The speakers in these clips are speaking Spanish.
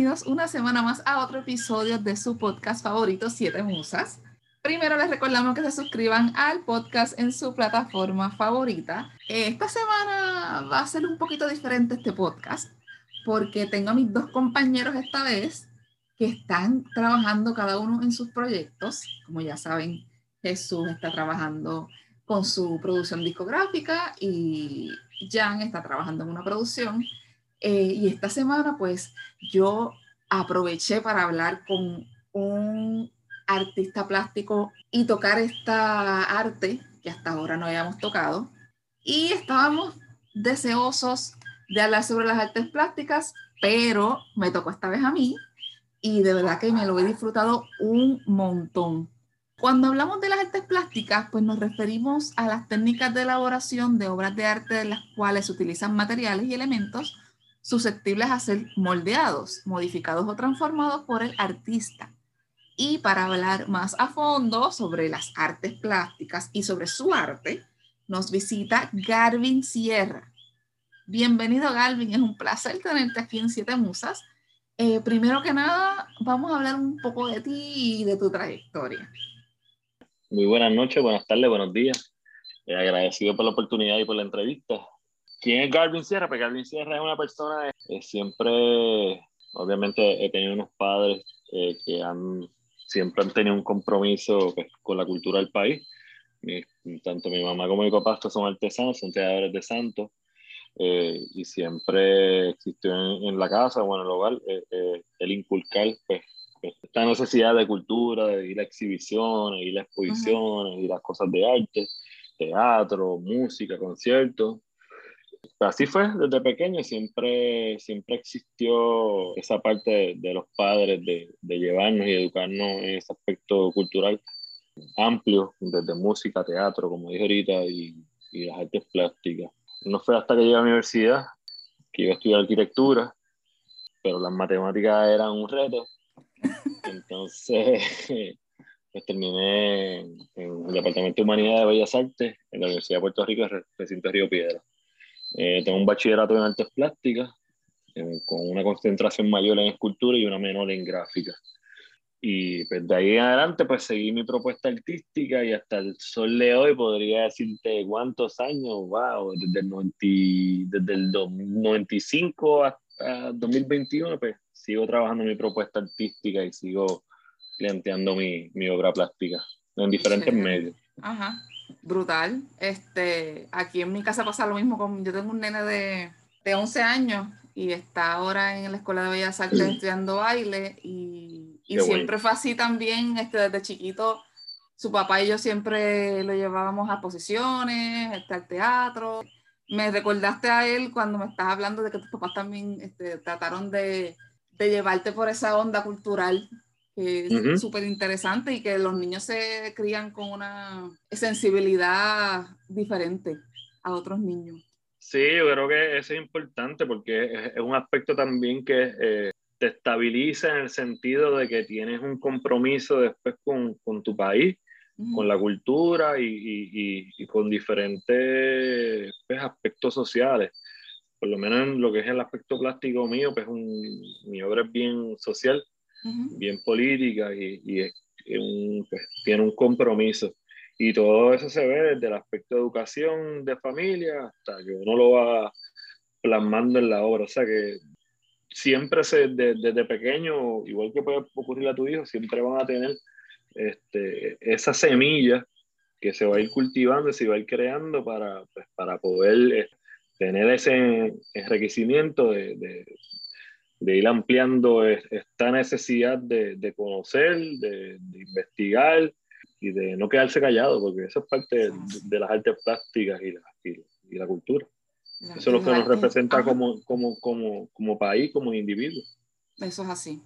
bienvenidos una semana más a otro episodio de su podcast favorito, Siete Musas. Primero les recordamos que se suscriban al podcast en su plataforma favorita. Esta semana va a ser un poquito diferente este podcast porque tengo a mis dos compañeros esta vez que están trabajando cada uno en sus proyectos. Como ya saben, Jesús está trabajando con su producción discográfica y Jan está trabajando en una producción. Eh, y esta semana, pues, yo aproveché para hablar con un artista plástico y tocar esta arte que hasta ahora no habíamos tocado. Y estábamos deseosos de hablar sobre las artes plásticas, pero me tocó esta vez a mí y de verdad que me lo he disfrutado un montón. Cuando hablamos de las artes plásticas, pues nos referimos a las técnicas de elaboración de obras de arte en las cuales se utilizan materiales y elementos susceptibles a ser moldeados, modificados o transformados por el artista. Y para hablar más a fondo sobre las artes plásticas y sobre su arte, nos visita Garvin Sierra. Bienvenido Garvin, es un placer tenerte aquí en Siete Musas. Eh, primero que nada, vamos a hablar un poco de ti y de tu trayectoria. Muy buenas noches, buenas tardes, buenos días. Eh, agradecido por la oportunidad y por la entrevista. ¿Quién es Garvin Sierra? Pues Garvin Sierra es una persona, eh, siempre, obviamente he tenido unos padres eh, que han, siempre han tenido un compromiso pues, con la cultura del país. tanto mi mamá como mi papá son artesanos, son creadores de santos. y siempre existió en, la casa, bueno, en el hogar, el inculcar pues, esta necesidad de cultura, de ir a exhibiciones, ir a exposiciones, ir a cosas de arte, teatro, música, conciertos. Así fue desde pequeño, siempre, siempre existió esa parte de, los padres de, llevarnos y educarnos en ese aspecto cultural amplio, desde música, teatro, como dije ahorita, y, y las artes plásticas. No fue hasta que llegué a la universidad que iba a estudiar arquitectura, pero las matemáticas eran un reto entonces, pues terminé en, el Departamento de Humanidad de Bellas Artes en la Universidad de Puerto Rico, recinto de Río Piedra. Eh, tengo un bachillerato en artes plásticas, con una concentración mayor en escultura y una menor en gráfica. Y pues de ahí en adelante pues seguí mi propuesta artística y hasta el sol de hoy podría decirte cuántos años, wow, desde el, 90, desde el 95 hasta 2021 pues sigo trabajando mi propuesta artística y sigo planteando mi, mi obra plástica en diferentes medios. Ajá, brutal. Este, aquí en mi casa pasa lo mismo. Con, yo tengo un nene de, de 11 años y está ahora en la Escuela de Bellas Artes estudiando baile y, y siempre fue así también, este, desde chiquito. Su papá y yo siempre lo llevábamos a posiciones, este, al teatro. Me recordaste a él cuando me estás hablando de que tus papás también este, trataron de, de llevarte por esa onda cultural que es súper interesante y que los niños se crían con una sensibilidad diferente a otros niños. Sí, yo creo que eso es importante porque es, un aspecto también que eh, te estabiliza en el sentido de que tienes un compromiso después con, con tu país, con la cultura y, y, y con diferentes pues, aspectos sociales. Por lo menos en lo que es el aspecto plástico mío, pues un, mi obra es bien social, bien política y, pues, tiene un compromiso. Y todo eso se ve desde el aspecto de educación de familia hasta que uno lo va plasmando en la obra. O sea que siempre se, desde pequeño, igual que puede ocurrir a tu hijo, siempre van a tener este, esa semilla que se va a ir cultivando, se va a ir creando para, pues, para poder tener ese enriquecimiento de, de, de ir ampliando esta necesidad de, de conocer, de, investigar y de no quedarse callado, porque eso es parte de, las artes plásticas y la, y, la cultura. eso es lo que nos representa como, como, como, como país, como individuo. Eso es así.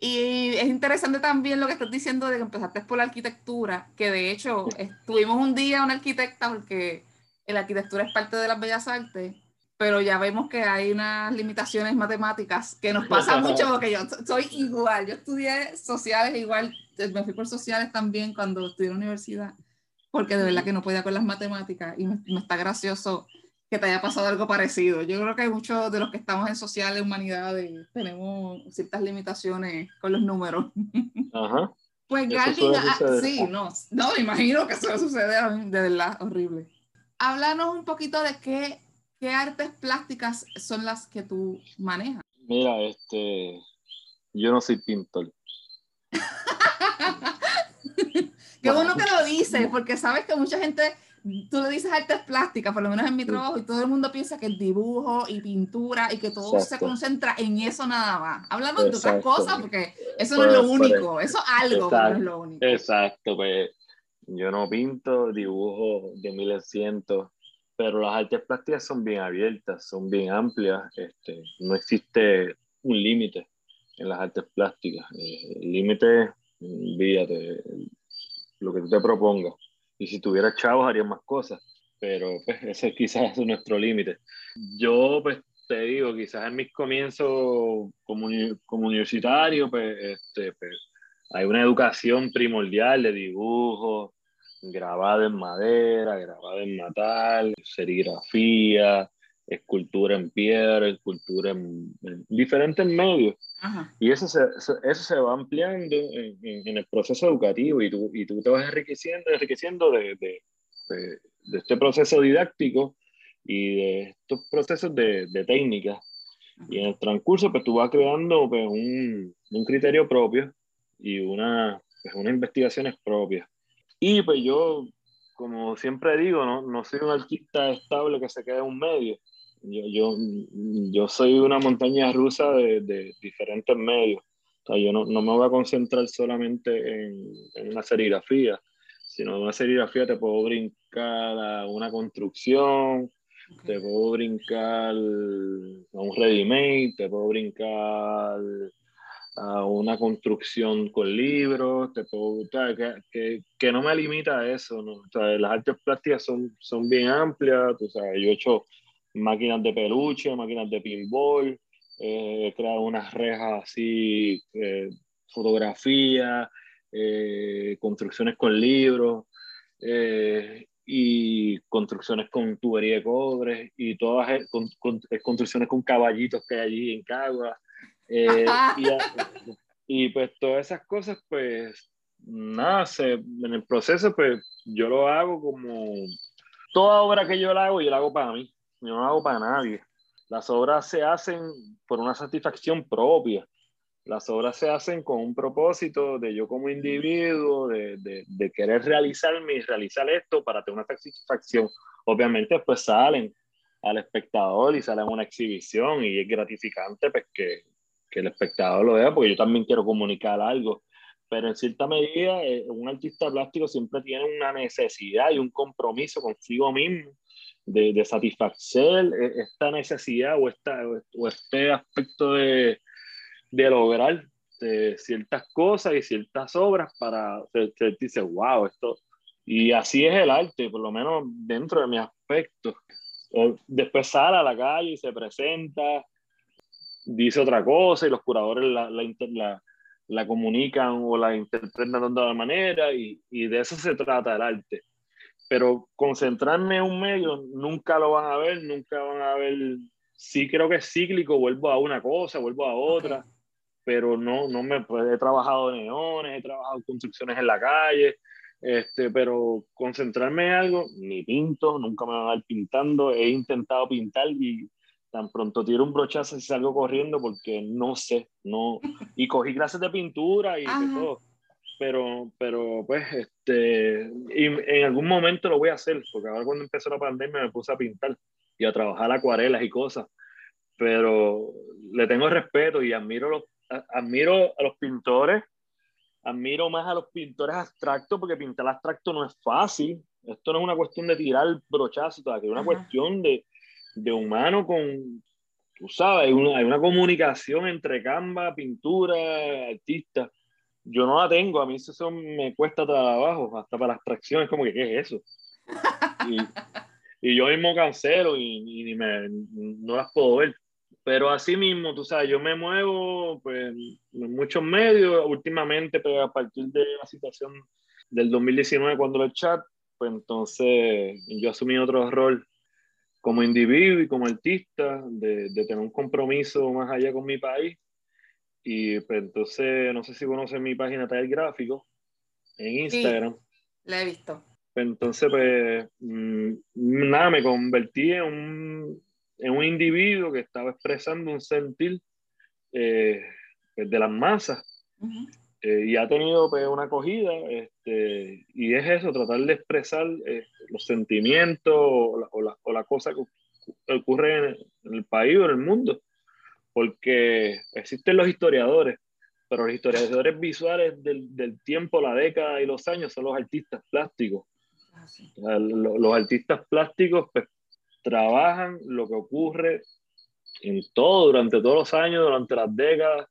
Y es interesante también lo que estás diciendo de que empezaste por la arquitectura, que de hecho estuvimos un día una arquitecta porque la arquitectura es parte de las bellas artes, pero ya vemos que hay unas limitaciones matemáticas que nos pasa mucho porque yo soy igual, yo estudié sociales igual, me fui por sociales también cuando estudié en la universidad, porque de verdad que no podía con las matemáticas y me, está gracioso que te haya pasado algo parecido. Yo creo que hay muchos de los que estamos en sociales, humanidades, tenemos ciertas limitaciones con los números. Ajá. Pues Galvin, sí, no, no, me imagino que eso sucede de verdad, horrible. Háblanos un poquito de qué, qué artes plásticas son las que tú manejas. Mira, este, yo no soy pintor. Qué bueno que lo dices, porque sabes que mucha gente, tú le dices artes plásticas, por lo menos en mi trabajo, y todo el mundo piensa que el dibujo y pintura y que todo se concentra en eso nada más. Hablamos de otras cosas, porque eso no es lo pues, único, eso es algo, no es lo único. Exacto, pues yo no pinto, dibujo de 1100, pero las artes plásticas son bien abiertas, son bien amplias, este, no existe un límite en las artes plásticas. Eh, el límite, olvídate, lo que tú te propongas. Y si tuviera chavos haría más cosas, pero pues ese quizás es nuestro límite. Yo pues te digo, quizás en mis comienzos como, como universitario, pues, este, pues hay una educación primordial de dibujo, grabada en madera, grabada en metal, serigrafía, escultura en piedra, escultura en, diferentes medios. Y eso se, eso se va ampliando en, en, el proceso educativo y tú, y tú te vas enriqueciendo, enriqueciendo de, de, de, este proceso didáctico y de estos procesos de, de técnica. Y en el transcurso, pues tú vas creando pues, un, un criterio propio y una, pues, unas investigaciones propias. Y pues yo, como siempre digo, no, no soy un artista estable que se quede en un medio. Yo, yo, yo soy una montaña rusa de, de diferentes medios. O sea, yo no, no, me voy a concentrar solamente en, en, una serigrafía, sino en una serigrafía te puedo brincar a una construcción, te puedo brincar a un ready-made, te puedo brincar a una construcción con libros, te puedo, que, que, que, no me limita a eso, ¿no? O sea, las artes plásticas son, son bien amplias, tú sabes, yo he hecho máquinas de peluche, máquinas de pinball, eh, he creado unas rejas así, eh, fotografía, eh, construcciones con libros eh, y construcciones con tubería de cobre y todas eh, con, con, construcciones con caballitos que hay allí en Cagua. Eh, y, y, pues todas esas cosas, pues nada, se, en el proceso, pues yo lo hago como toda obra que yo la hago, yo la hago para mí, yo no la hago para nadie. Las obras se hacen por una satisfacción propia. Las obras se hacen con un propósito de yo como individuo, de, de, de querer realizarme y realizar esto para tener una satisfacción. Obviamente, pues salen al espectador y salen a una exhibición y es gratificante pues que, que el espectador lo vea, porque yo también quiero comunicar algo. Pero en cierta medida, eh, un artista plástico siempre tiene una necesidad y un compromiso consigo mismo de, de satisfacer eh, esta necesidad o, esta, o este aspecto de, de lograr de ciertas cosas y ciertas obras para se, dice, wow, esto. Y así es el arte, por lo menos dentro de mi aspecto. Después sale a la calle y se presenta dice otra cosa y los curadores la, la, la, comunican o la interpretan de otra manera y, y, de eso se trata el arte. Pero concentrarme en un medio, nunca lo van a ver, nunca van a ver, sí creo que es cíclico, vuelvo a una cosa, vuelvo a otra, pero no, no me, pues, he trabajado en neones, he trabajado construcciones en la calle, este, pero concentrarme en algo, ni pinto, nunca me van a ver pintando, he intentado pintar y tan pronto tiro un brochazo y salgo corriendo porque no sé, no, y cogí clases de pintura y de todo, pero, pero pues, este, y en algún momento lo voy a hacer, porque ahora cuando empezó la pandemia me puse a pintar y a trabajar acuarelas y cosas, pero le tengo respeto y admiro, los, admiro a los pintores, admiro más a los pintores abstractos, porque pintar abstracto no es fácil, esto no es una cuestión de tirar brochazo, es una cuestión de de humano con, tú sabes, hay una, hay una comunicación entre Canva, pintura, artista. Yo no la tengo, a mí eso me cuesta trabajo, hasta para las tracciones, como que, ¿qué es eso? Y, y yo mismo cancelo y, y me, no las puedo ver. Pero así mismo, tú sabes, yo me muevo pues, en muchos medios, últimamente, pero pues, a partir de la situación del 2019, cuando el chat, pues entonces yo asumí otro rol como individuo y como artista, de, de, tener un compromiso más allá con mi país. Y pues, entonces, no sé si conocen mi página Taller Gráfico en Instagram. Sí, la he visto. Pues, entonces, pues, mm, nada, me convertí en un, en un individuo que estaba expresando un sentir eh, pues, de las masas. Eh, y ha tenido pues, una acogida, este, y es eso, tratar de expresar eh, los sentimientos o la, o, la, cosa que ocurre en, el país o en el mundo, porque existen los historiadores, pero los historiadores visuales del, del tiempo, la década y los años son los artistas plásticos. Ah, los, los artistas plásticos pues, trabajan lo que ocurre en todo, durante todos los años, durante las décadas,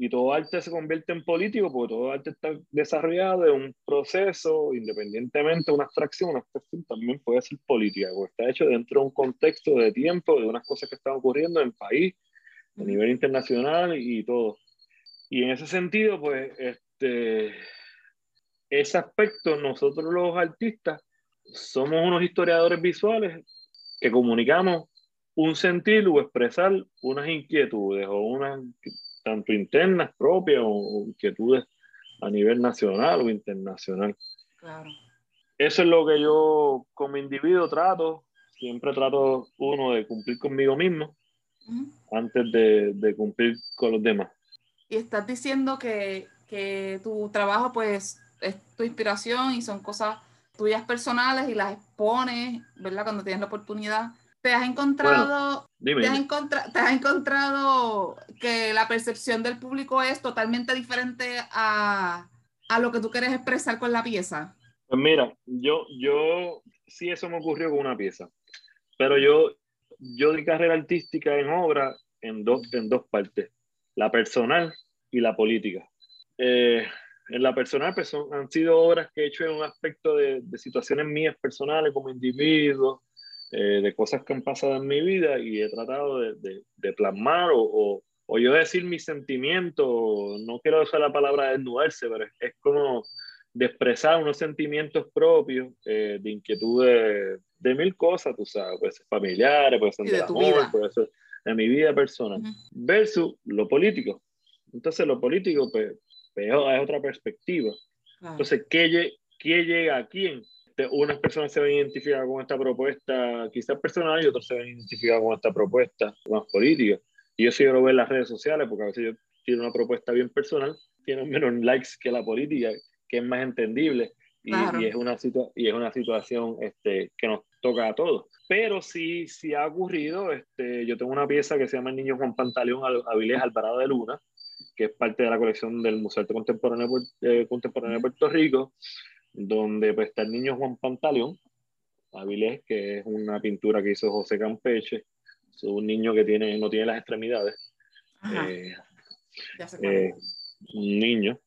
y todo arte se convierte en político porque todo arte está desarrollado de un proceso, independientemente de una abstracción, una abstracción también puede ser política, porque está hecho dentro de un contexto de tiempo, de unas cosas que están ocurriendo en el país, a nivel internacional y todo. Y en ese sentido, pues, este, ese aspecto, nosotros los artistas somos unos historiadores visuales que comunicamos un sentir o expresar unas inquietudes o unas tanto internas propias o inquietudes a nivel nacional o internacional. Claro. Eso es lo que yo como individuo trato, siempre trato uno de cumplir conmigo mismo antes de, de, cumplir con los demás. Y estás diciendo que, que tu trabajo pues es tu inspiración y son cosas tuyas personales y las expones, ¿verdad? Cuando tienes la oportunidad. ¿Te has encontrado, te, has te has encontrado que la percepción del público es totalmente diferente a, a, lo que tú quieres expresar con la pieza? Pues mira, yo, yo sí eso me ocurrió con una pieza, pero yo, yo di carrera artística en obra en dos, en dos partes, la personal y la política. Eh, en la personal pues han sido obras que he hecho en un aspecto de, de situaciones mías personales como individuo, eh, de cosas que han pasado en mi vida y he tratado de, de, plasmar o, o, yo decir mis sentimientos, no quiero usar la palabra desnudarse, pero es, como de expresar unos sentimientos propios, eh, de inquietudes de mil cosas, tú sabes, puede ser familiares, puede ser de, amor, de mi vida personal, versus lo político. Entonces lo político pues, pues es otra perspectiva. Entonces, ¿qué, ¿qué llega a quién? Unas personas se ven identificadas con esta propuesta quizás personal y otros se ven identificadas con esta propuesta más política. Y eso yo lo veo en las redes sociales, porque a veces yo tiene una propuesta bien personal, tiene menos likes que la política, que es más entendible. Y, y, es, una y es una situación este, que nos toca a todos. Pero sí, sí ha ocurrido, este, yo tengo una pieza que se llama El Niño Juan Pantaleón Avilés Alvarado de Luna, que es parte de la colección del Museo de Contemporáneo, eh, Contemporáneo de Puerto Rico, donde pues, está el niño Juan Pantaleón, Avilés, que es una pintura que hizo José Campeche, es un niño que tiene, no tiene las extremidades, eh, eh, un niño.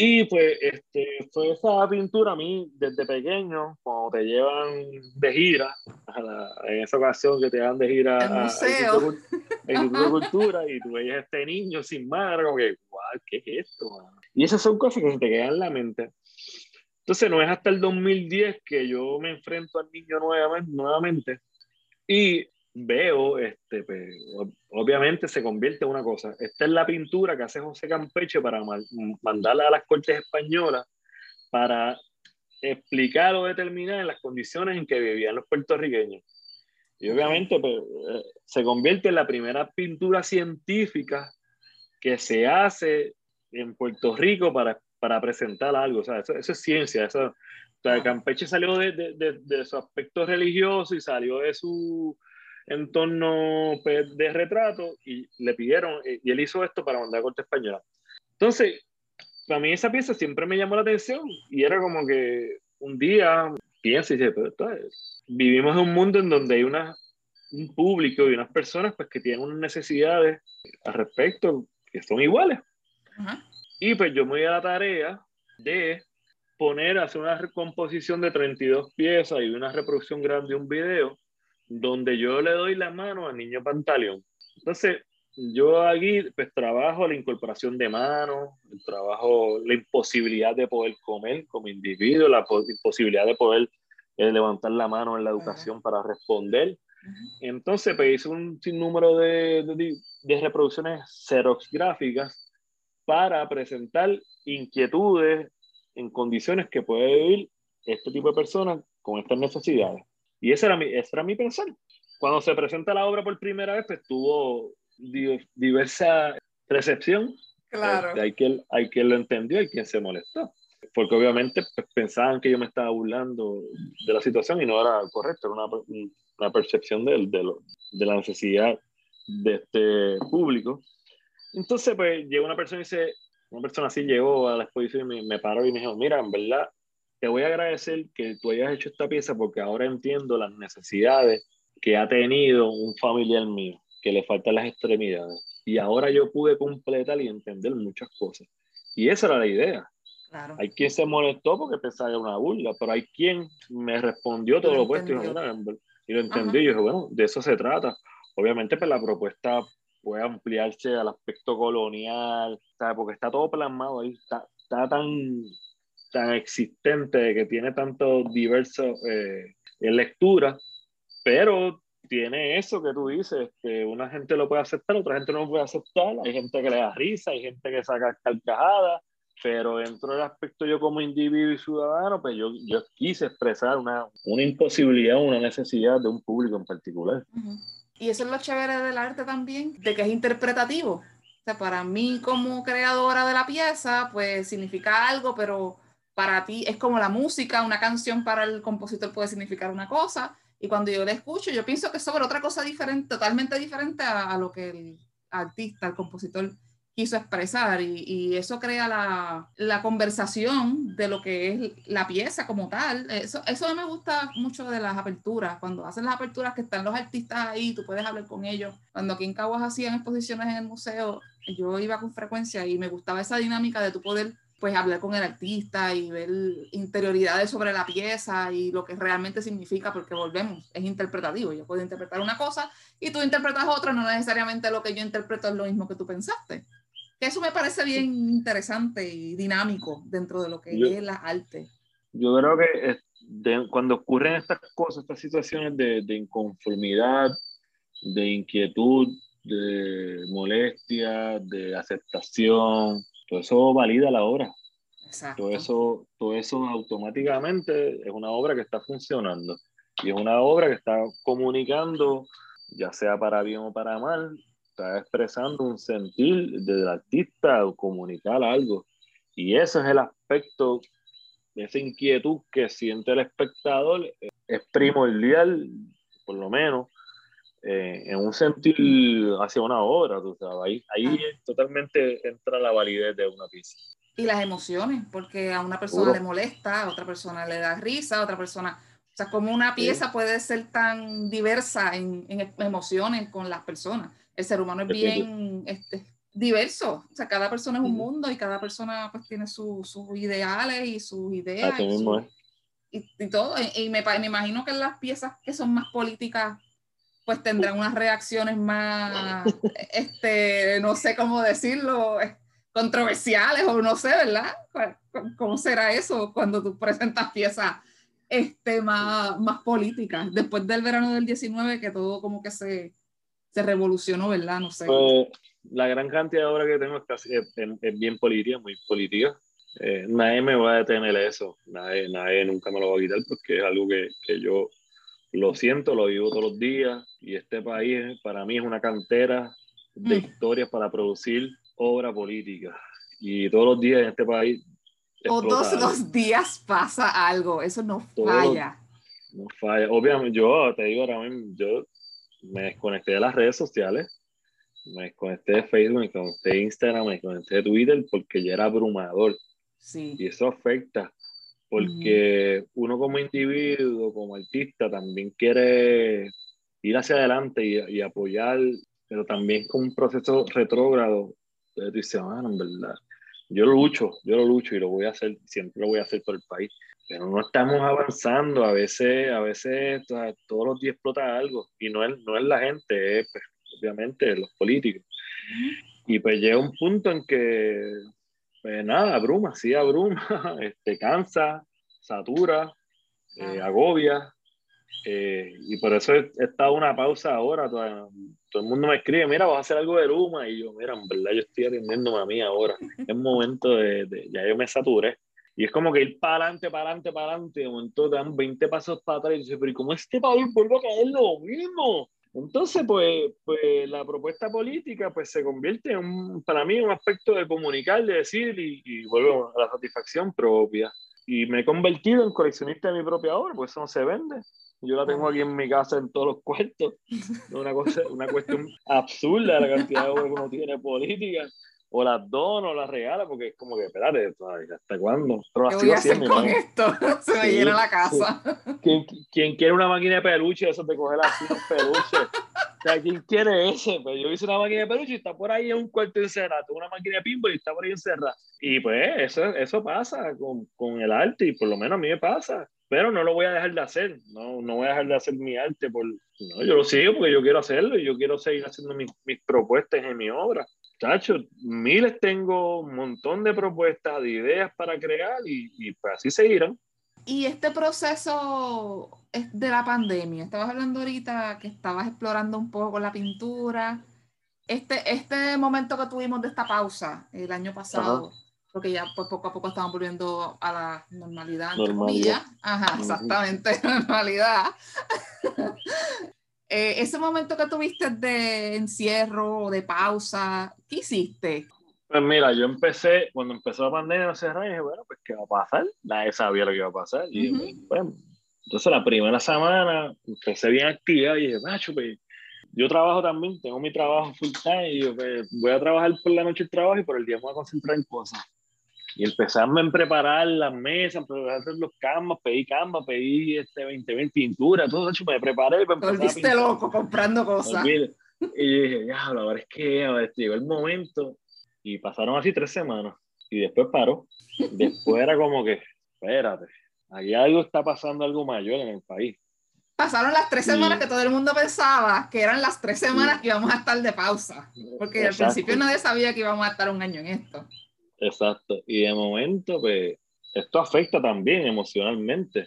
Y pues este, fue esa pintura a mí desde pequeño, cuando te llevan de gira, en esa ocasión que te dan de gira al museo. en de Cultura y tú veías a este niño sin madre, como que, guau, ¿qué es esto? Y esas son cosas que se te quedan en la mente. Entonces no es hasta el 2010 que yo me enfrento al niño nuevamente, nuevamente y veo, este, pues, obviamente se convierte en una cosa. Esta es la pintura que hace José Campeche para mandarla a las cortes españolas para explicar o determinar las condiciones en que vivían los puertorriqueños. Y obviamente pues, eh, se convierte en la primera pintura científica que se hace en Puerto Rico para para presentar algo. O sea, eso, es ciencia. Eso, o sea, Campeche salió de, de, de, su aspecto religioso y salió de su entorno pues, de retrato y le pidieron, eh, y él hizo esto para mandar a corte española. Entonces, para mí esa pieza siempre me llamó la atención y era como que un día pienso y dice, pero esto es, vivimos en un mundo en donde hay una, un público y unas personas pues que tienen unas necesidades al respecto que son iguales. Ajá. Y pues yo me voy a la tarea de poner, hacer una recomposición de 32 piezas y una reproducción grande de un video donde yo le doy la mano al niño Pantaleón. Entonces, yo aquí pues trabajo la incorporación de manos, trabajo la imposibilidad de poder comer como individuo, la imposibilidad de poder eh, levantar la mano en la educación para responder, Entonces, pues hice un sinnúmero de, de, de reproducciones xerox gráficas para presentar inquietudes en condiciones que puede vivir este tipo de personas con estas necesidades. Y ese era mi, ese era mi pensar. Cuando se presenta la obra por primera vez, pues tuvo diversa recepción. Claro. Este, hay, quien, hay quien lo entendió y quien se molestó. Porque obviamente pues, pensaban que yo me estaba burlando de la situación y no era correcto, era una, una percepción de, de, lo, de la necesidad de este público. Entonces, pues llegó una persona y dice, una persona así llegó a la exposición y me, me paró y me dijo, mira, en verdad, te voy a agradecer que tú hayas hecho esta pieza porque ahora entiendo las necesidades que ha tenido un familiar mío, que le faltan las extremidades. Y ahora yo pude completar y entender muchas cosas. Y esa era la idea. Claro. Hay quien se molestó porque pensaba que era una burla, pero hay quien me respondió todo lo, opuesto y, y, lo entendió. Y yo dije, bueno, de eso se trata. Obviamente, pues la propuesta puede ampliarse al aspecto colonial, ¿sabes? porque está todo plasmado ahí, está, está tan, tan existente, que tiene tanto diverso eh, en lectura, pero tiene eso que tú dices, que una gente lo puede aceptar, otra gente no lo puede aceptar, hay gente que le da risa, hay gente que saca carcajadas, pero dentro del aspecto yo como individuo y ciudadano, pues yo, yo quise expresar una, una imposibilidad, una necesidad de un público en particular. Y eso es lo chévere del arte también, de que es interpretativo. O sea, para mí como creadora de la pieza, pues significa algo, pero para ti es como la música, una canción para el compositor puede significar una cosa, y cuando yo la escucho, yo pienso que es sobre otra cosa diferente, totalmente diferente a, a lo que el artista, el compositor quiso expresar y, y eso crea la, la, conversación de lo que es la pieza como tal. Eso, eso me gusta mucho de las aperturas, cuando hacen las aperturas que están los artistas ahí, tú puedes hablar con ellos. Cuando aquí en Caguas hacían exposiciones en el museo, yo iba con frecuencia y me gustaba esa dinámica de tu poder pues hablar con el artista y ver interioridades sobre la pieza y lo que realmente significa, porque volvemos, es interpretativo. Yo puedo interpretar una cosa y tú interpretas otra, no necesariamente lo que yo interpreto es lo mismo que tú pensaste. Eso me parece bien interesante y dinámico dentro de lo que es la arte. Yo creo que de, cuando ocurren estas cosas, estas situaciones de, de inconformidad, de inquietud, de molestia, de aceptación, todo eso valida la obra. Exacto. Todo eso, todo eso automáticamente es una obra que está funcionando y es una obra que está comunicando, ya sea para bien o para mal, está expresando un sentir del artista o comunicar algo. Y ese es el aspecto, esa inquietud que siente el espectador, es primordial, por lo menos, eh, en un sentir hacia una obra, tú sabes. Ahí, ahí totalmente entra la validez de una pieza. Y las emociones, porque a una persona le molesta, a otra persona le da risa, a otra persona... O sea, como una pieza sí. puede ser tan diversa en, en, emociones con las personas. El ser humano es bien este, diverso. O sea, cada persona es un mundo y cada persona pues tiene su, sus ideales y sus ideas. Así y, mismo su, y, y, todo. Y, y me, me imagino que las piezas que son más políticas pues tendrán unas reacciones más, este, no sé cómo decirlo, controversiales o no sé, ¿verdad? ¿Cómo será eso cuando tú presentas piezas este, más, más políticas? Después del verano del 19, que todo como que se, se revolucionó, ¿verdad? No sé. Pues, la gran cantidad de obras que tengo es, casi, es, es bien política, muy política. Eh, nadie me va a detener eso, nadie, nadie nunca me lo va a quitar porque es algo que, que yo lo siento, lo vivo todos los días y este país para mí es una cantera de mm. historias para producir obra política. Y todos los días en este país... Todos los días pasa algo, eso no falla. no falla. Obviamente, yo te digo ahora mismo, yo me desconecté de las redes sociales, me desconecté de Facebook, me desconecté de Instagram, me desconecté de Twitter porque ya era abrumador. Sí. Y eso afecta porque uh -huh. uno como individuo, como artista, también quiere ir hacia adelante y, y apoyar, pero también con un proceso retrógrado. Entonces tú dices, ah, en verdad, yo lo lucho, yo lo lucho y lo voy a hacer, siempre lo voy a hacer por el país, pero no estamos avanzando, a veces, a veces todos los días explota algo y no es, no es la gente, es pues, obviamente los políticos. Y pues llega un punto en que pues nada, abruma, sí abruma, este, cansa, satura, eh, agobia, Eh, y por eso he, estado una pausa ahora. Todo, todo, el mundo me escribe, mira, vas a hacer algo de Luma. Y yo, mira, en verdad yo estoy atendiendo a mí ahora. Es momento de, de, ya yo me saturé. Y es como que ir para adelante, para adelante, para adelante. De momento te dan 20 pasos para atrás y dices, pero ¿y cómo este país vuelve a caer lo mismo? Entonces, pues, pues la propuesta política pues se convierte en, un, para mí, un aspecto de comunicar, de decir y, y vuelvo a la satisfacción propia. Y me he convertido en coleccionista de mi propia obra, pues eso no se vende. Yo la tengo aquí en mi casa en todos los cuartos. Una, cosa, una cuestión absurda la cantidad de obras que uno tiene política o las dona o las regala, porque es como que, espérate, ¿hasta cuándo? Pero ¿Qué voy a hacer con esto? Se me llena la casa. ¿Quién, ¿Quién, quiere una máquina de peluche? Eso de coger así un peluche. O sea, ¿quién quiere ese? Pues yo hice una máquina de peluche y está por ahí en un cuarto encerrado. Tengo una máquina de pinball y está por ahí encerrada. Y pues eso, eso pasa con, con el arte y por lo menos a mí me pasa pero no lo voy a dejar de hacer, no, no voy a dejar de hacer mi arte, por, no, yo lo sigo porque yo quiero hacerlo y yo quiero seguir haciendo mis, mis propuestas en mi obra. Chacho, miles tengo, un montón de propuestas, de ideas para crear y, y pues así seguirán. Y este proceso de la pandemia, estabas hablando ahorita que estabas explorando un poco la pintura. Este, este momento que tuvimos de esta pausa el año pasado, porque ya pues, poco a poco estamos volviendo a la normalidad, entre comillas. Ajá, exactamente, normalidad. Eh, ese momento que tuviste de encierro o de pausa, ¿qué hiciste? Pues mira, yo empecé, cuando empezó la pandemia, no sé, dije, bueno, pues ¿qué va a pasar? Nadie sabía lo que iba a pasar. Y bueno, entonces la primera semana empecé bien activa y dije, macho, pues yo trabajo también, tengo mi trabajo full time y yo, pues, voy a trabajar por la noche el trabajo y por el día me voy a concentrar en cosas. Y empezamos a preparar las mesas, preparar los canvas, pedí canvas, pedí este 20 mil pinturas, todo eso, me preparé para Volviste loco comprando cosas. Y yo dije, ya, ahora es que ahora llegó el momento. Y pasaron así tres semanas. Y después paró. Después era como que, espérate, aquí algo está pasando, algo mayor en el país. Pasaron las tres semanas que todo el mundo pensaba que eran las tres semanas que íbamos a estar de pausa. Porque al principio nadie sabía que íbamos a estar un año en esto. Exacto. Y de momento, pues, esto afecta también emocionalmente,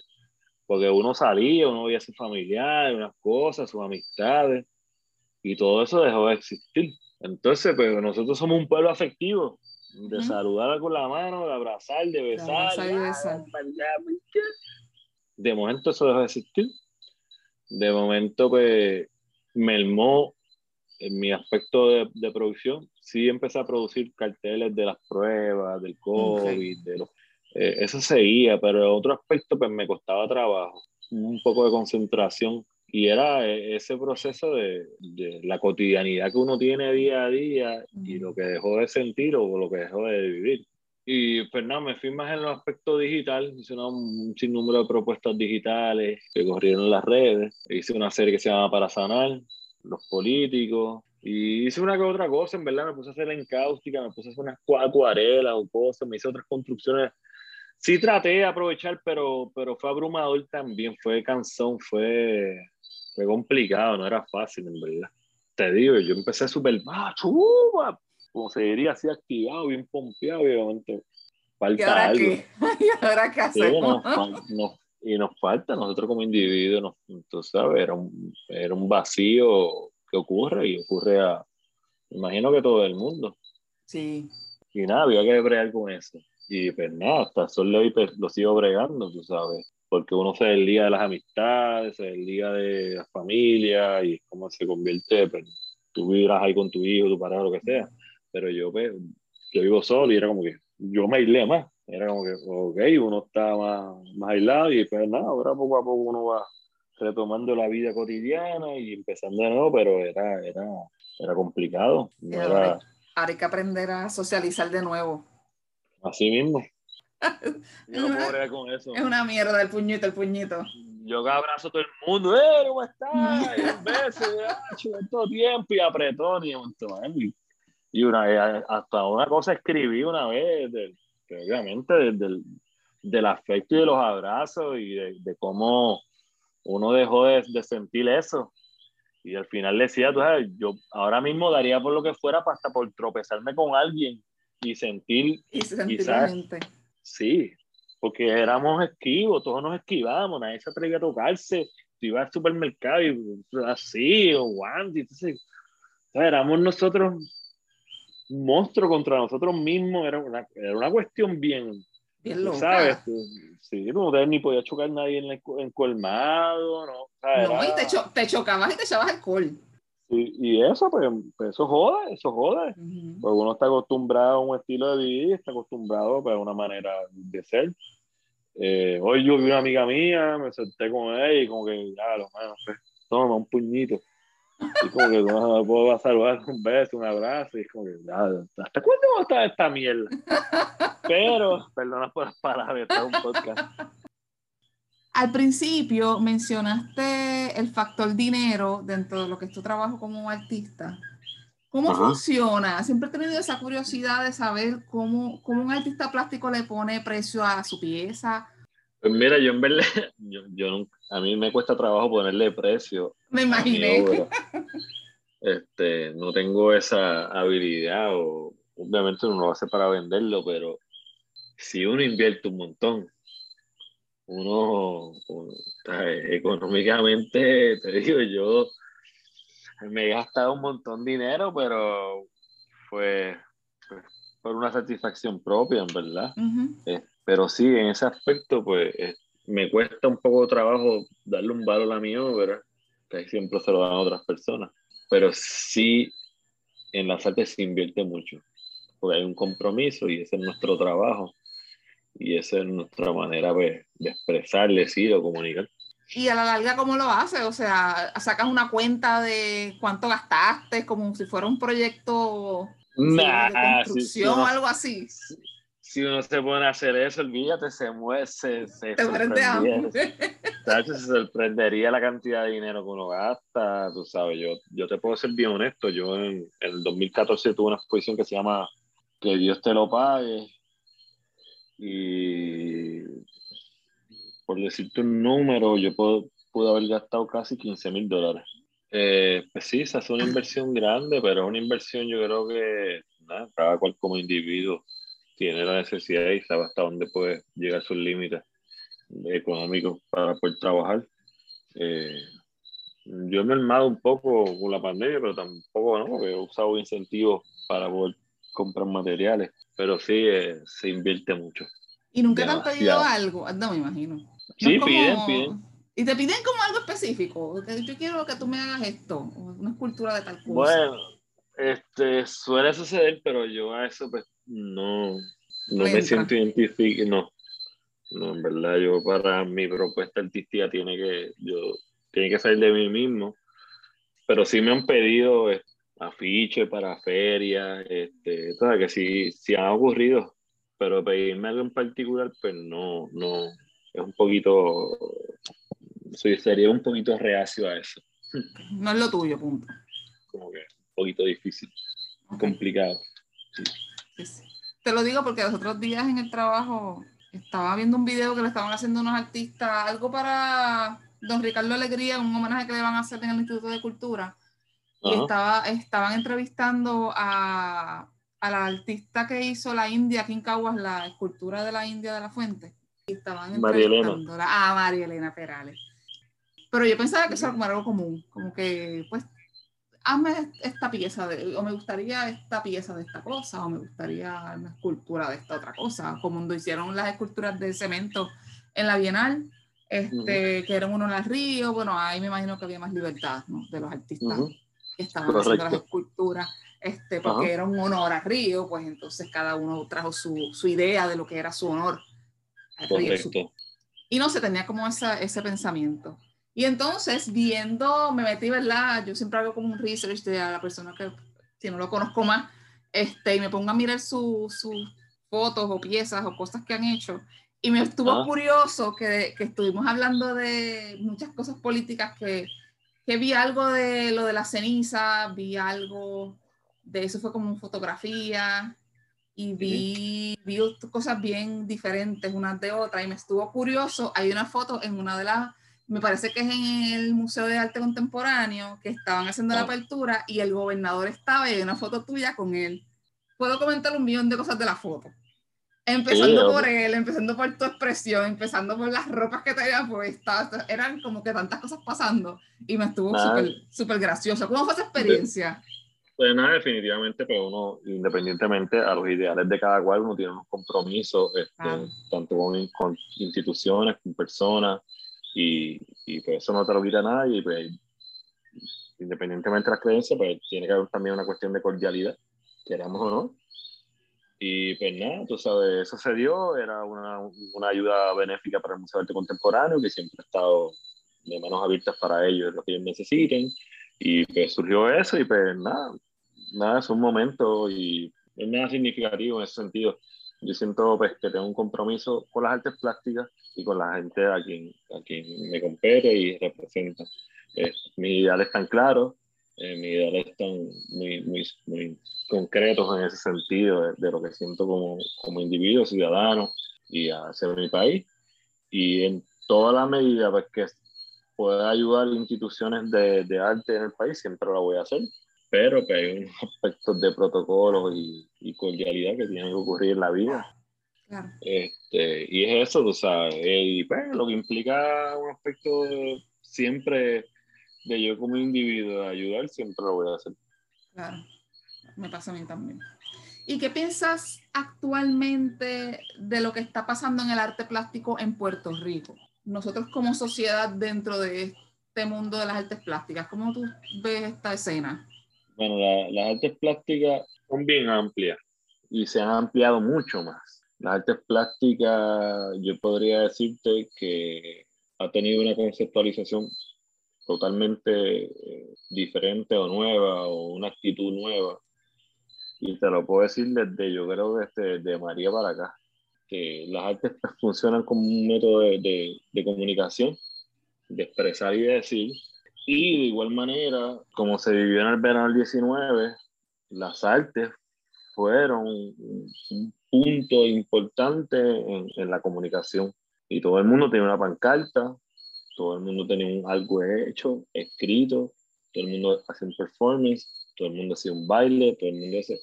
porque uno salía, uno veía a su familiar, unas cosas, sus amistades, y todo eso dejó de existir. Entonces, pues, nosotros somos un pueblo afectivo, de saludar con la mano, de abrazar, de besar. De momento eso dejó de existir. De momento, pues, mermó en mi aspecto de, de producción sí empecé a producir carteles de las pruebas, del COVID, de los, eh, eso seguía, pero en otro aspecto pues me costaba trabajo, un poco de concentración y era eh, ese proceso de, de, la cotidianidad que uno tiene día a día y lo que dejó de sentir o lo que dejó de vivir. Y pues nada, me fui más en el aspecto digital, hice un sinnúmero de propuestas digitales que corrieron en las redes, hice una serie que se llama Para Sanar, los políticos, y hice una que otra cosa, en verdad, me puse a hacer la encáustica, me puse a hacer unas acuarelas o cosas, me hice otras construcciones. Sí traté de aprovechar, pero, pero fue abrumador también, fue cansón, fue, fue complicado, no era fácil, en verdad. Te digo, yo empecé súper macho, como se diría, así activado, bien pompeado, obviamente falta ¿Y ahora algo. Qué? ¿Y ahora qué hacemos? y nos falta, nosotros como individuos, tú sabes, era un, era un vacío que ocurre y ocurre a, imagino que todo el mundo. Sí. Y nada, había que bregar con eso. Y pues nada, hasta solo hoy pues, lo sigo bregando, tú sabes, porque uno se día de las amistades, se día de la familia y cómo se convierte, pues, tú vivirás ahí con tu hijo, tu pareja, lo que sea, pero yo pues, yo vivo solo y era como que yo me aislé más, era como que, ok, uno está más, más aislado y pues nada, ahora poco a poco uno va retomando la vida cotidiana y empezando de nuevo, pero era, era, era complicado. ahora, hay que aprender a socializar de nuevo. Así mismo. Yo no puedo con eso. Es una mierda el puñito, el puñito. Yo abrazo a todo el mundo, ¡eh, cómo estás! y un beso, todo tiempo, y apretón, y, y una vez, hasta una cosa escribí una vez, obviamente, del, del, afecto y de los abrazos y de, de cómo uno dejó de, de, sentir eso. Y al final decía, tú sabes, yo ahora mismo daría por lo que fuera hasta por tropezarme con alguien y sentir. Y la Sí, porque éramos esquivos, todos nos esquivamos, nadie se atrevía a tocarse. tú ibas al supermercado y así, o guantes, entonces, éramos nosotros monstruos contra nosotros mismos, era una, era una cuestión bien, Bien loca. ¿sabes? Sí, no ni podía chocar nadie en, el, en colmado, ¿no? no, y te, cho te, chocabas y te echabas alcohol. Sí, y eso, pues, pues eso jode, eso jode. Porque uno está acostumbrado a un estilo de vida, está acostumbrado pues, a una manera de ser. Eh, hoy yo vi una amiga mía, me senté con ella y como que, ya, lo menos, pues, toma un puñito. Y como que no me puedo saludar un beso, un abrazo, y es como que, ¿hasta cuándo va a estar esta mierda? Pero, perdona por las palabras, está un podcast. Al principio mencionaste el factor dinero dentro de lo que es tu trabajo como artista. ¿Cómo Ajá. funciona? Siempre he tenido esa curiosidad de saber cómo, cómo, un artista plástico le pone precio a su pieza. Pues mira, yo en verdad, yo, yo a mí me cuesta trabajo ponerle precio. Me imaginé. Este, no tengo esa habilidad o obviamente uno lo hace para venderlo, pero si uno invierte un montón, uno, uno económicamente, te digo, yo me he gastado un montón de dinero, pero fue, por una satisfacción propia, en verdad. Uh -huh. Pero sí, en ese aspecto, pues me cuesta un poco de trabajo darle un valor a mi obra, que siempre se lo dan a otras personas. Pero sí, en las artes se invierte mucho, porque hay un compromiso y ese es nuestro trabajo. Y esa es nuestra manera pues, de expresar, decir o comunicar. Y a la larga, ¿cómo lo haces? O sea, sacas una cuenta de cuánto gastaste, como si fuera un proyecto nah, de construcción o algo así. Si uno se pone a hacer eso, olvídate, se mueve, se, se Te se sorprendería la cantidad de dinero que uno gasta, tú sabes, yo, yo te puedo ser bien honesto, yo en, en el 2014 tuve una exposición que se llama Que Dios te lo pague, y por decirte un número, yo puedo, pude haber gastado casi 15 mil dólares. Eh, pues sí, se hace una inversión grande, pero es una inversión yo creo que nada, cada cual como individuo tiene la necesidad y sabe hasta dónde puede llegar sus límites económicos para poder trabajar. Eh, yo me he armado un poco con la pandemia, pero tampoco, ¿no? Porque he usado incentivos para poder comprar materiales, pero sí eh, se invierte mucho. ¿Y nunca te han pedido algo? No, me imagino. No sí, como... piden, piden. Y te piden como algo específico. Yo quiero que tú me hagas esto, una escultura de tal cosa. Bueno, este, suele suceder, pero yo a eso pues no, no me siento identificado, no. No, en verdad, yo para mi propuesta artística tiene que, yo, tiene que salir de mí mismo. Pero sí me han pedido afiches para ferias, este, todo, que sí, sí han ocurrido, pero pedirme algo en particular, pues no, no, es un poquito, soy, sería un poquito reacio a eso. No es lo tuyo, punto. Como que un poquito difícil, complicado. Sí. Te lo digo porque los otros días en el trabajo estaba viendo un video que le estaban haciendo unos artistas, algo para don Ricardo Alegría, un homenaje que le van a hacer en el Instituto de Cultura. Y estaba, estaban entrevistando a, a, la artista que hizo la India aquí en Caguas, la escultura de la India de la Fuente. Y estaban entrevistándola a María Elena Perales. Pero yo pensaba que eso era como algo común, como que, pues, hazme esta pieza, de, o me gustaría esta pieza de esta cosa, o me gustaría una escultura de esta otra cosa, como cuando hicieron las esculturas de cemento en la Bienal, este, uh -huh. que eran uno en el río, bueno, ahí me imagino que había más libertad ¿no? de los artistas. Uh -huh que estaban Correcto. haciendo las esculturas, este, porque Ajá. era un honor a Río, pues entonces cada uno trajo su, su idea de lo que era su honor. Río, su, y no se tenía como esa, ese pensamiento. Y entonces, viendo, me metí, ¿verdad? Yo siempre hago como un research de a la persona que, si no lo conozco más, este, y me pongo a mirar sus su fotos o piezas o cosas que han hecho. Y me estuvo ah. curioso que, que estuvimos hablando de muchas cosas políticas que, que vi algo de lo de la ceniza, vi algo de eso, fue como fotografía, y vi, vi cosas bien diferentes unas de otras, y me estuvo curioso, hay una foto en una de las, me parece que es en el Museo de Arte Contemporáneo, que estaban haciendo oh. la apertura, y el gobernador estaba, y hay una foto tuya con él. Puedo comentar un millón de cosas de la foto. Empezando por él, empezando por tu expresión, empezando por las ropas que te había puesto, eran como que tantas cosas pasando y me estuvo súper gracioso. ¿Cómo fue esa experiencia? Pues nada, definitivamente, pero uno, independientemente a los ideales de cada cual, uno tiene unos compromisos, este, tanto con, con, instituciones, con personas, y, y, pues eso no te lo quita nadie, y pues independientemente de las creencias, pues tiene que haber también una cuestión de cordialidad, queramos o no. Y pues nada, tú sabes, eso se dio, era una, una ayuda benéfica para el Museo de Arte Contemporáneo, que siempre ha estado de manos abiertas para ellos, lo que ellos necesiten. Y pues surgió eso y pues nada, nada, es un momento y es nada significativo en ese sentido. Yo siento pues que tengo un compromiso con las artes plásticas y con la gente a quien, a quien me compete y representa. Eh, mis ideales están claros, eh, mis ideales están muy, muy, muy, concretos en ese sentido de, lo que siento como, como individuo, ciudadano y hacia mi país. Y en toda la medida pues, que pueda ayudar instituciones de, de arte en el país, siempre lo voy a hacer pero que hay unos aspectos de protocolo y, y, cordialidad que tienen que ocurrir en la vida. Este, y es eso, tú sabes, y pues, lo que implica un aspecto siempre de yo como individuo de ayudar, siempre lo voy a hacer. Claro, me pasa a mí también. ¿Y qué piensas actualmente de lo que está pasando en el arte plástico en Puerto Rico? Nosotros como sociedad dentro de este mundo de las artes plásticas, ¿cómo tú ves esta escena? Bueno, las artes plásticas son bien amplias y se han ampliado mucho más. Las artes plásticas, yo podría decirte que ha tenido una conceptualización totalmente eh, diferente o nueva o una actitud nueva. Y te lo puedo decir desde, yo creo, desde de María para acá, que las artes funcionan como un método de, de, de comunicación, de expresar y de decir, y de igual manera, como se vivió en el verano del 19, las artes fueron un, punto importante en, en, la comunicación. Y todo el mundo tenía una pancarta, todo el mundo tenía algo hecho, escrito, todo el mundo hacía un performance, todo el mundo hacía un baile, todo el mundo hacía...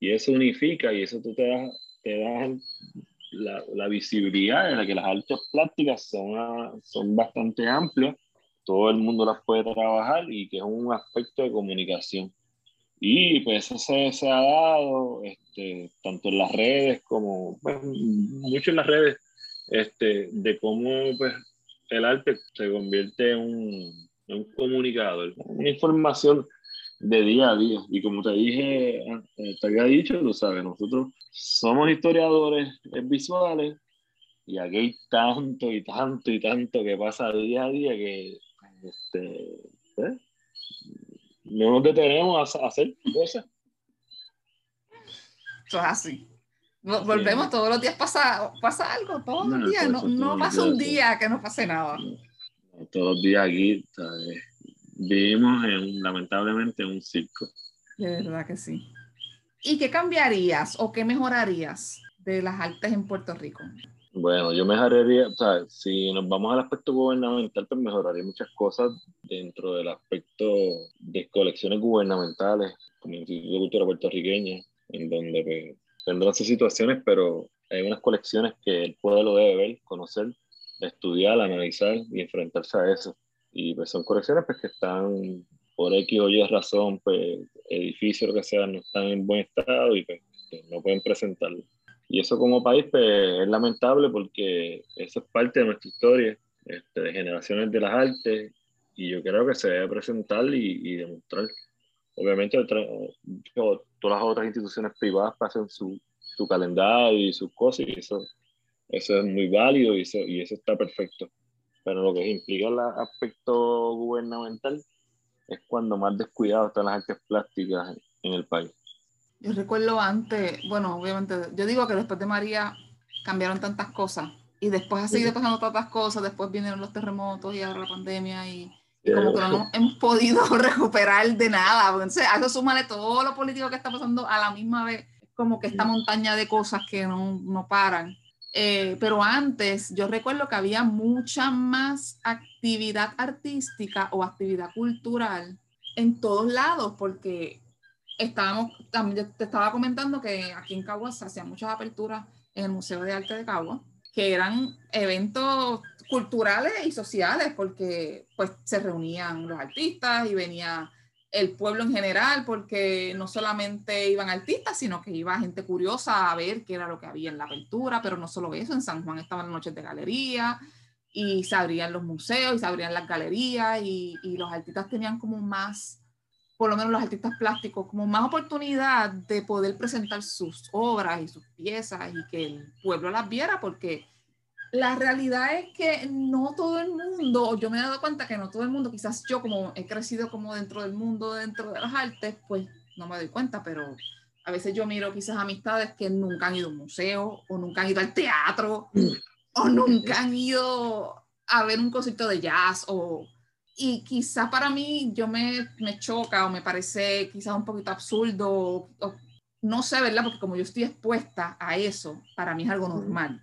Y eso unifica y eso tú te das, te das la, la, visibilidad de la que las artes plásticas son, son bastante amplias todo el mundo las puede trabajar y que es un aspecto de comunicación. Y pues eso se, se ha dado este, tanto en las redes como, pues, mucho en las redes, este, de cómo pues, el arte se convierte en un, en un comunicador, una información de día a día. Y como te dije, te había dicho, lo sabes, nosotros somos historiadores visuales y aquí hay tanto y tanto y tanto que pasa día a día que este, ¿eh? No nos detenemos a, hacer cosas. Eso es así. Volvemos todos los días, pasa, pasa algo, todos los días, no, no pasa un día que no pase nada. todos los días aquí vivimos en, lamentablemente en un circo. De verdad que sí. ¿Y qué cambiarías o qué mejorarías de las artes en Puerto Rico? Bueno, yo mejoraría, o sea, si nos vamos al aspecto gubernamental, pues mejoraría muchas cosas dentro del aspecto de colecciones gubernamentales, como el Instituto de Cultura Puertorriqueña, en donde pues, tendrán sus situaciones, pero hay unas colecciones que el pueblo debe ver, conocer, estudiar, analizar y enfrentarse a eso. Y pues son colecciones pues, que están por X o Y razón, pues edificios, lo que sea, no están en buen estado y pues no pueden presentarlo. Y eso como país pues, es lamentable porque eso es parte de nuestra historia, este, de generaciones de las artes, y yo creo que se debe presentar y, demostrar. Obviamente todas las otras instituciones privadas pasan su, su calendario y sus cosas, y eso, eso es muy válido y eso, y eso está perfecto. Pero lo que implica el aspecto gubernamental es cuando más descuidado están las artes plásticas en el país. Yo recuerdo antes, bueno, obviamente, yo digo que después de María cambiaron tantas cosas y después ha seguido pasando tantas cosas, después vinieron los terremotos y ahora la pandemia y, como que no hemos podido recuperar de nada. Entonces, a eso súmale todo lo político que está pasando a la misma vez, como que esta montaña de cosas que no, no paran. Eh, pero antes yo recuerdo que había mucha más actividad artística o actividad cultural en todos lados, porque estábamos, también te estaba comentando que aquí en Caguas se hacían muchas aperturas en el Museo de Arte de Cagua, que eran eventos culturales y sociales, porque pues se reunían los artistas y venía el pueblo en general, porque no solamente iban artistas, sino que iba gente curiosa a ver qué era lo que había en la apertura, pero no solo eso, en San Juan estaban las noches de galería y se abrían los museos y se abrían las galerías y, y los artistas tenían como más, por lo menos los artistas plásticos, como más oportunidad de poder presentar sus obras y sus piezas y que el pueblo las viera, porque la realidad es que no todo el mundo, yo me he dado cuenta que no todo el mundo, quizás yo como he crecido como dentro del mundo, dentro de las artes, pues no me doy cuenta, pero a veces yo miro quizás amistades que nunca han ido a un museo o nunca han ido al teatro o nunca han ido a ver un concierto de jazz o y quizás para mí yo me, me choca o me parece quizás un poquito absurdo o, no sé, ¿verdad? Porque como yo estoy expuesta a eso, para mí es algo normal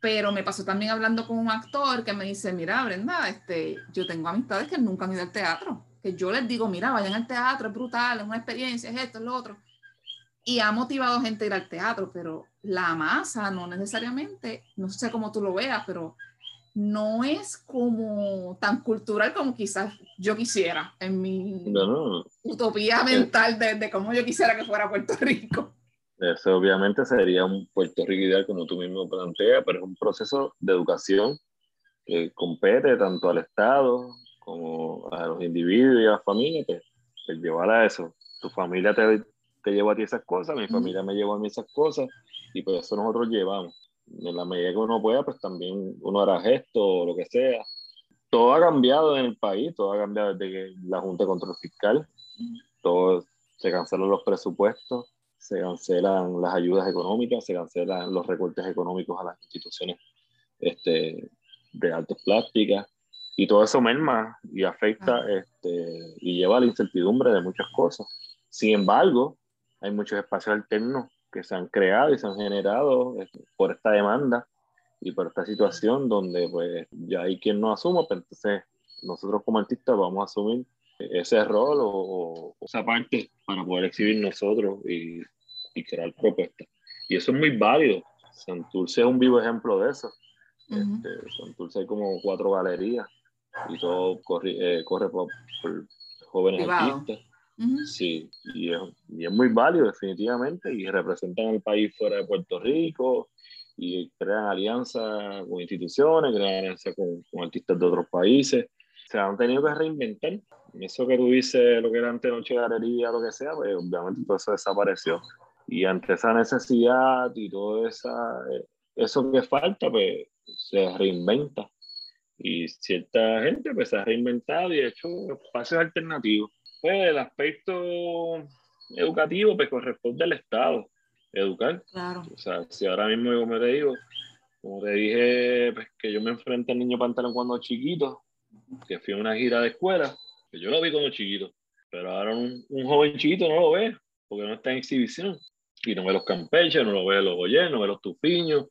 pero me pasó también hablando con un actor que me dice, mira, Brenda, este, yo tengo amistades que nunca han ido al teatro, que yo les digo, mira, vayan al teatro, es brutal, es una experiencia, es esto, es lo otro. Y ha motivado gente a ir al teatro, pero la masa no necesariamente, no sé cómo tú lo veas, pero no es como tan cultural como quizás yo quisiera en mi utopía mental de, de cómo yo quisiera que fuera Puerto Rico. Eso obviamente sería un Puerto Rico ideal como tú mismo planteas, pero es un proceso de educación que compete tanto al Estado como a los individuos y a las familias, que, llevar a eso. Tu familia te, te llevó a ti esas cosas, mi familia me llevó a mí esas cosas, y por eso nosotros llevamos. En la medida que uno pueda, pues también uno hará gestos o lo que sea. Todo ha cambiado en el país, todo ha cambiado desde que la Junta de Control Fiscal, todo se cancelan los presupuestos, se cancelan las ayudas económicas, se cancelan los recortes económicos a las instituciones este, de artes plásticas, y todo eso merma y afecta este, y lleva a la incertidumbre de muchas cosas. Sin embargo, hay muchos espacios alternos que se han creado y se han generado este, por esta demanda y por esta situación donde pues ya hay quien no asuma, pero entonces nosotros como artistas vamos a asumir ese rol o, esa parte para poder exhibir nosotros y, y, crear propuestas. Y eso es muy válido. Santurce es un vivo ejemplo de eso. Este, Santurce hay como cuatro galerías y todo corre, eh, corre por, jóvenes artistas. Sí, y es, y es, muy válido definitivamente y representan al país fuera de Puerto Rico y crean alianzas con instituciones, crean alianzas con, con artistas de otros países se han tenido que reinventar. Eso que tú dices, lo que era antes noche galería, lo que sea, pues obviamente todo eso desapareció. Y ante esa necesidad y todo esa, eh, eso que falta, pues se reinventa. Y cierta gente pues se ha reinventado y ha hecho espacios alternativos. Pues el aspecto educativo pues corresponde al Estado, educar. Claro. O sea, si ahora mismo, como te digo, como te dije, pues que yo me enfrenté al niño pantalón cuando chiquito, que fui a una gira de escuela, que yo lo vi como chiquito, pero ahora un, un joven chiquito no lo ve, porque no está en exhibición. Y no ve los Campeches, no lo ve los Goyer, no ve los Tupiños,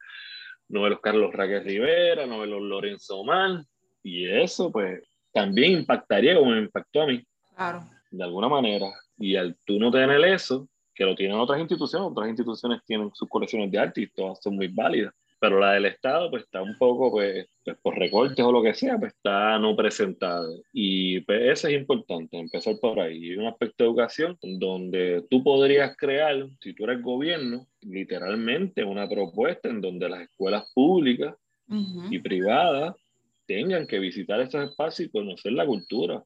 no ve los Carlos Raquel Rivera, no ve los Lorenzo Man. Y eso, pues, también impactaría como me impactó a mí. Claro. De alguna manera. Y al tú no tener eso, que lo tienen otras instituciones, otras instituciones tienen sus colecciones de arte y todas son muy válidas pero la del Estado pues está un poco, pues, pues, por recortes o lo que sea, pues está no presentada. Y pues, eso es importante, empezar por ahí. Y un aspecto de educación donde tú podrías crear, si tú eres gobierno, literalmente una propuesta en donde las escuelas públicas y privadas tengan que visitar esos espacios y conocer la cultura.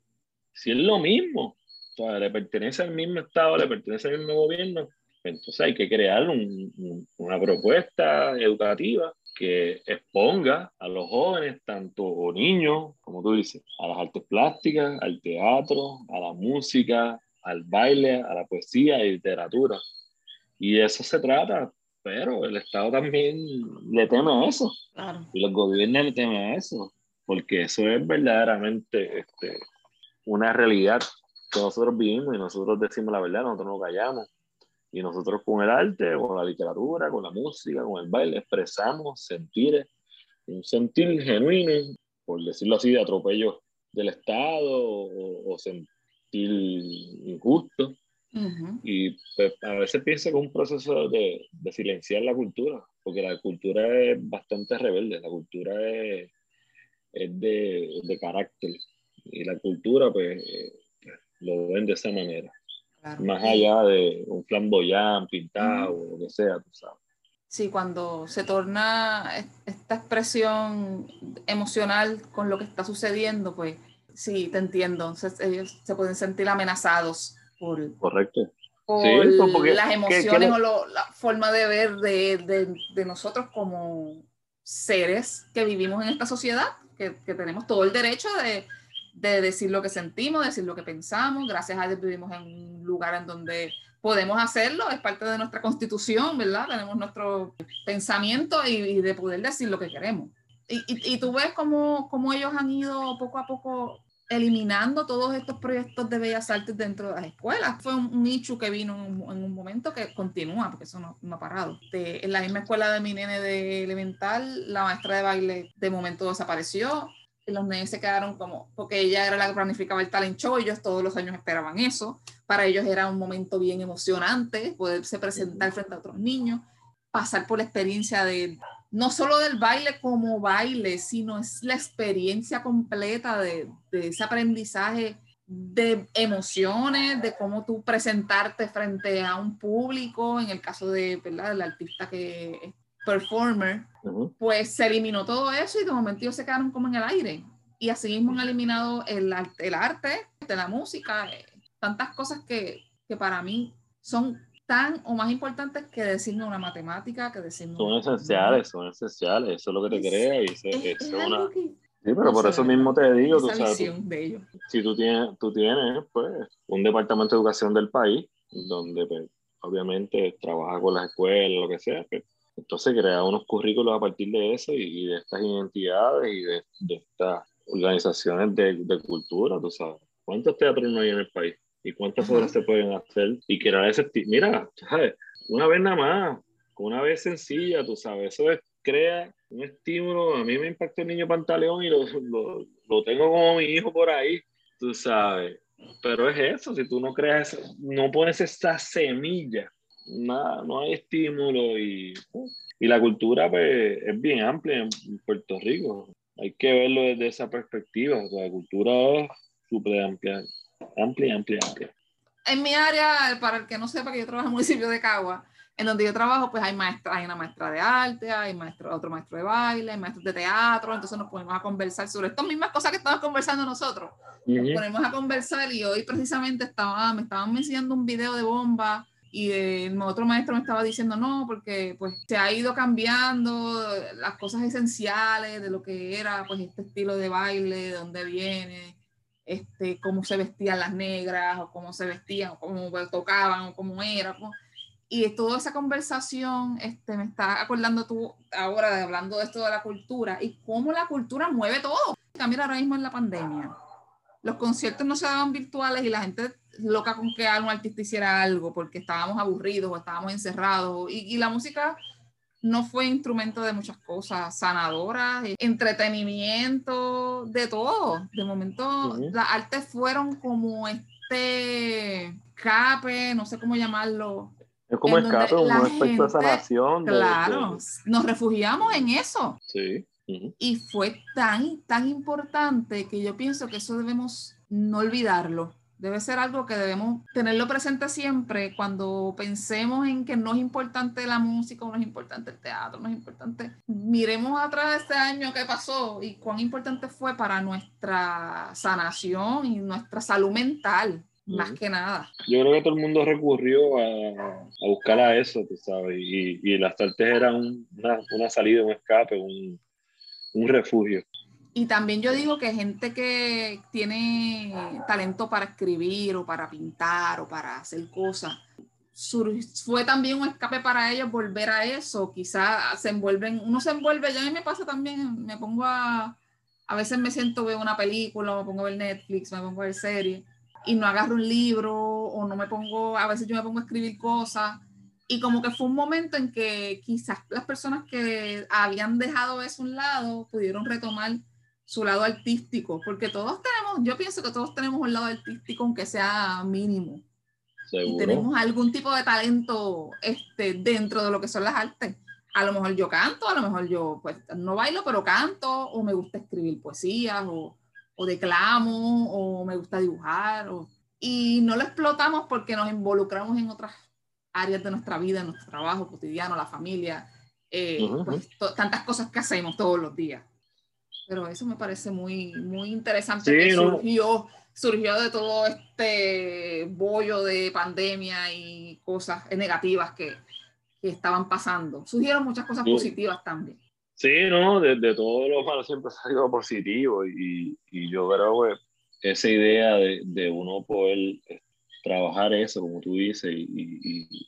Si es lo mismo, o sea, le pertenece al mismo Estado, le pertenece al mismo gobierno, entonces hay que crear una propuesta educativa que exponga a los jóvenes, tanto niños, como tú dices, a las artes plásticas, al teatro, a la música, al baile, a la poesía y literatura. Y de eso se trata, pero el Estado también le teme a eso. Y los gobiernos le temen a eso, porque eso es verdaderamente este, una realidad que nosotros vivimos y nosotros decimos la verdad, nosotros no callamos. Y nosotros con el arte, con la literatura, con la música, con el baile, expresamos sentir, un sentir genuino, por decirlo así, de atropello del Estado o, sentir injusto. Y pues, a veces pienso que es un proceso de, de, silenciar la cultura, porque la cultura es bastante rebelde, la cultura es, es de, de, carácter y la cultura pues lo ven de esa manera. Más allá de un flamboyán pintado o lo que sea, tú sabes. Sí, cuando se torna esta expresión emocional con lo que está sucediendo, pues sí, te entiendo. Entonces, ellos se pueden sentir amenazados por, Correcto. por las emociones o la forma de ver de, de, de, nosotros como seres que vivimos en esta sociedad, que, que tenemos todo el derecho de, de decir lo que sentimos, decir lo que pensamos. Gracias a Dios vivimos en un lugar en donde podemos hacerlo, es parte de nuestra constitución, ¿verdad? Tenemos nuestro pensamiento y, de poder decir lo que queremos. Y, y, y tú ves cómo, cómo, ellos han ido poco a poco eliminando todos estos proyectos de bellas artes dentro de las escuelas. Fue un, nicho que vino en un, en un, momento que continúa, porque eso no, no ha parado. De, en la misma escuela de mi nene de elemental, la maestra de baile de momento desapareció y los nenes se quedaron como, porque ella era la que planificaba el talent show, ellos todos los años esperaban eso, para ellos era un momento bien emocionante poderse presentar frente a otros niños, pasar por la experiencia de, no solo del baile como baile, sino es la experiencia completa de, de ese aprendizaje de emociones, de cómo tú presentarte frente a un público, en el caso de, ¿verdad? del artista que performer, pues se eliminó todo eso y de momento ellos se quedaron como en el aire. Y así mismo han eliminado el, el arte, de la música, eh, tantas cosas que, que, para mí son tan o más importantes que decirme una matemática, que decirme... Son esenciales, son esenciales, eso es lo que te crea y es, es, una... sí, pero por eso mismo te digo, tú sabes, de si tú tienes, tú tienes pues, un departamento de educación del país, donde pues, obviamente trabaja con las escuelas, lo que sea, pues, entonces crea unos currículos a partir de eso y, de estas identidades y de, de estas organizaciones de, de, cultura, tú sabes. ¿Cuántos teatros no hay en el país? ¿Y cuántas obras se pueden hacer? Y crear ese... Mira, ¿sabes? Una vez nada más, una vez sencilla, tú sabes, eso es, crea un estímulo. A mí me impactó el niño pantaleón y lo, lo, lo tengo como mi hijo por ahí, tú sabes. Pero es eso, si tú no creas, no pones esa semilla nada, no hay estímulo y, y la cultura pues, es bien amplia en Puerto Rico. Hay que verlo desde esa perspectiva. la cultura es súper amplia, amplia, amplia, amplia. En mi área, para el que no sepa que yo trabajo en el municipio de Cagua, en donde yo trabajo, pues hay maestra, hay una maestra de arte, hay maestro, otro maestro de baile, hay maestros de teatro, entonces nos ponemos a conversar sobre estas mismas cosas que estamos conversando nosotros. Nos ponemos a conversar y hoy precisamente estaba, me estaban enseñando un video de bomba y el otro maestro me estaba diciendo no, porque pues se ha ido cambiando las cosas esenciales de lo que era pues este estilo de baile, de dónde viene, este, cómo se vestían las negras, o cómo se vestían, o cómo tocaban, o cómo era. Y toda esa conversación este, me está acordando tú ahora de hablando de esto de la cultura y cómo la cultura mueve todo. También ahora mismo en la pandemia. Los conciertos no se daban virtuales y la gente loca con que algún artista hiciera algo porque estábamos aburridos o estábamos encerrados. Y, y la música no fue instrumento de muchas cosas, sanadoras, entretenimiento, de todo. De momento, las artes fueron como este escape, no sé cómo llamarlo. Es como escape, un aspecto de sanación. Claro, nos refugiamos en eso. Sí. Y fue tan, tan importante que yo pienso que eso debemos no olvidarlo Debe ser algo que debemos tenerlo presente siempre cuando pensemos en que no es importante la música, no es importante el teatro, no es importante. Miremos atrás de este año que pasó y cuán importante fue para nuestra sanación y nuestra salud mental, más que nada. Yo creo que todo el mundo recurrió a, a buscar a eso, tú sabes, y, y las artes eran una, una, salida, un escape, un, un refugio. Y también yo digo que gente que tiene talento para escribir o para pintar o para hacer cosas, fue también un escape para ellos volver a eso. Quizás se envuelven, uno se envuelve, ya a mí me pasa también, me pongo a, a veces me siento, veo una película, me pongo a ver Netflix, me pongo a ver series y no agarro un libro o no me pongo, a veces yo me pongo a escribir cosas. Y como que fue un momento en que quizás las personas que habían dejado eso a un lado pudieron retomar su lado artístico, porque todos tenemos, yo pienso que todos tenemos un lado artístico, aunque sea mínimo. Y tenemos algún tipo de talento este, dentro de lo que son las artes. a lo mejor yo canto, a lo mejor yo pues no bailo, pero canto, o me gusta escribir poesías, o, o declamo, o me gusta dibujar, o, y no lo explotamos porque nos involucramos en otras áreas de nuestra vida, en nuestro trabajo cotidiano, la familia, eh, pues, tantas cosas que hacemos todos los días. Pero eso me parece muy, muy interesante que surgió, surgió de todo este bollo de pandemia y cosas negativas que, que estaban pasando. Surgieron muchas cosas positivas también. Sí, no, de, todo lo malo siempre ha salido positivo y, y yo creo que esa idea de, de, uno poder eh, trabajar eso, como tú dices, y, y,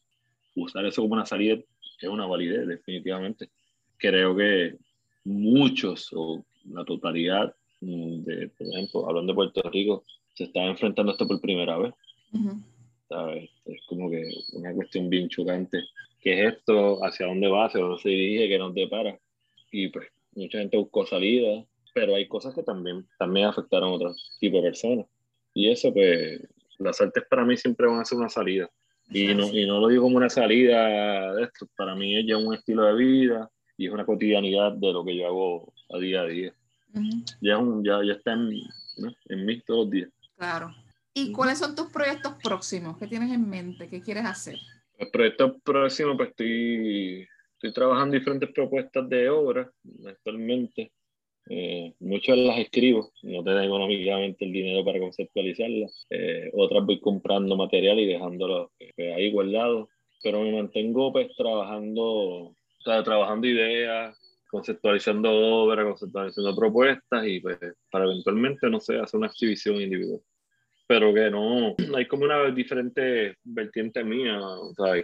usar eso como una salida es una validez, definitivamente. Creo que muchos o la totalidad mm, de, por ejemplo, hablando de Puerto Rico, se está enfrentando esto por primera vez. ¿sabes? Es como que una cuestión bien chocante. ¿Qué es esto? ¿Hacia dónde va? ¿Hacia dónde se dirige? ¿Qué nos depara? Y pues mucha gente buscó salida, pero hay cosas que también, también afectaron a otros tipos de personas. Y eso, pues, las artes para mí siempre van a ser una salida. Y no, y no lo digo como una salida de esto, para mí es ya un estilo de vida y es una cotidianidad de lo que yo hago a día a día. ya, un, ya, ya, está en, en mí todos los días. Claro. ¿Y cuáles son tus proyectos próximos? ¿Qué tienes en mente? ¿Qué quieres hacer? El proyecto próximo, pues estoy, estoy trabajando diferentes propuestas de obra actualmente. Eh, muchas las escribo, no tengo económicamente el dinero para conceptualizarlas. Eh, otras voy comprando material y dejándolo eh, ahí guardado. Pero me mantengo pues trabajando, o sea, trabajando ideas, conceptualizando obras, conceptualizando propuestas y pues para eventualmente, no sé, hacer una exhibición individual. Pero que no, hay como una diferente vertiente mía, o sea,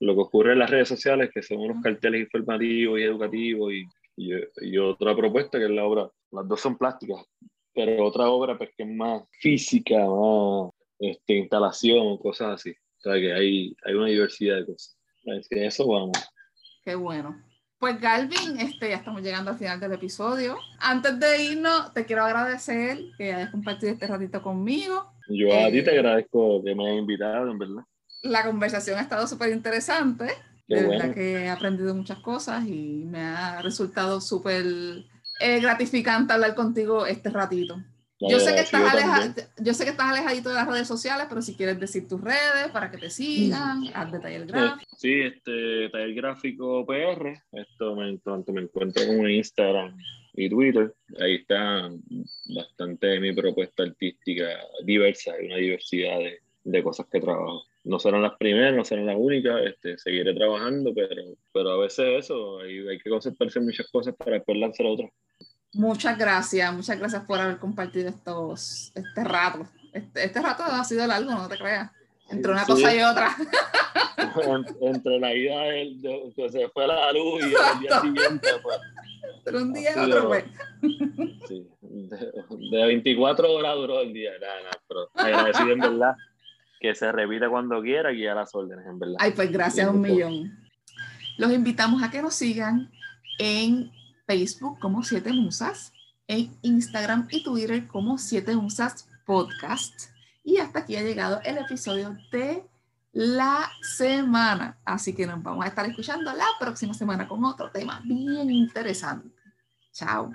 lo que ocurre en las redes sociales, que son unos carteles informativos y educativos y y, otra propuesta que es la obra, las dos son plásticas, pero otra obra pues, que es más física, más este, instalación, cosas así. O sea que hay, hay una diversidad de cosas. Así que eso vamos. Qué bueno. Pues Galvin, este, ya estamos llegando al final del episodio. Antes de irnos, te quiero agradecer que hayas compartido este ratito conmigo. Yo a ti te eh, agradezco que me hayas invitado, en verdad. La conversación ha estado súper interesante de verdad que he aprendido muchas cosas y me ha resultado súper eh, gratificante hablar contigo este ratito. Yo sé, que estás aleja, yo sé que estás alejadito de las redes sociales, pero si quieres decir tus redes para que te sigan, haz de taller gráfico. Sí, este, taller gráfico PR, esto me, me encuentro como en Instagram y Twitter, ahí está bastante de mi propuesta artística diversa, hay una diversidad de, de cosas que trabajo no serán las primeras, no serán las únicas, este, seguiré trabajando, pero, pero a veces eso, hay, hay que concentrarse en muchas cosas para después lanzar otras. Muchas gracias, muchas gracias por haber compartido estos, este rato. Este, este rato ha sido largo, no te creas. Entre una cosa y otra. entre la ida del, de, que se fue la luz y el día siguiente, pues. Entre un día y otro, pues. Sí, de, 24 horas duró el día, nada, nada, pero agradecido en verdad que se repita cuando quiera y a las órdenes, en verdad. Ay, pues gracias un millón. Los invitamos a que nos sigan en Facebook como Siete Musas, en Instagram y Twitter como Siete Musas Podcast. Y hasta aquí ha llegado el episodio de la semana. Así que nos vamos a estar escuchando la próxima semana con otro tema bien interesante. Chao.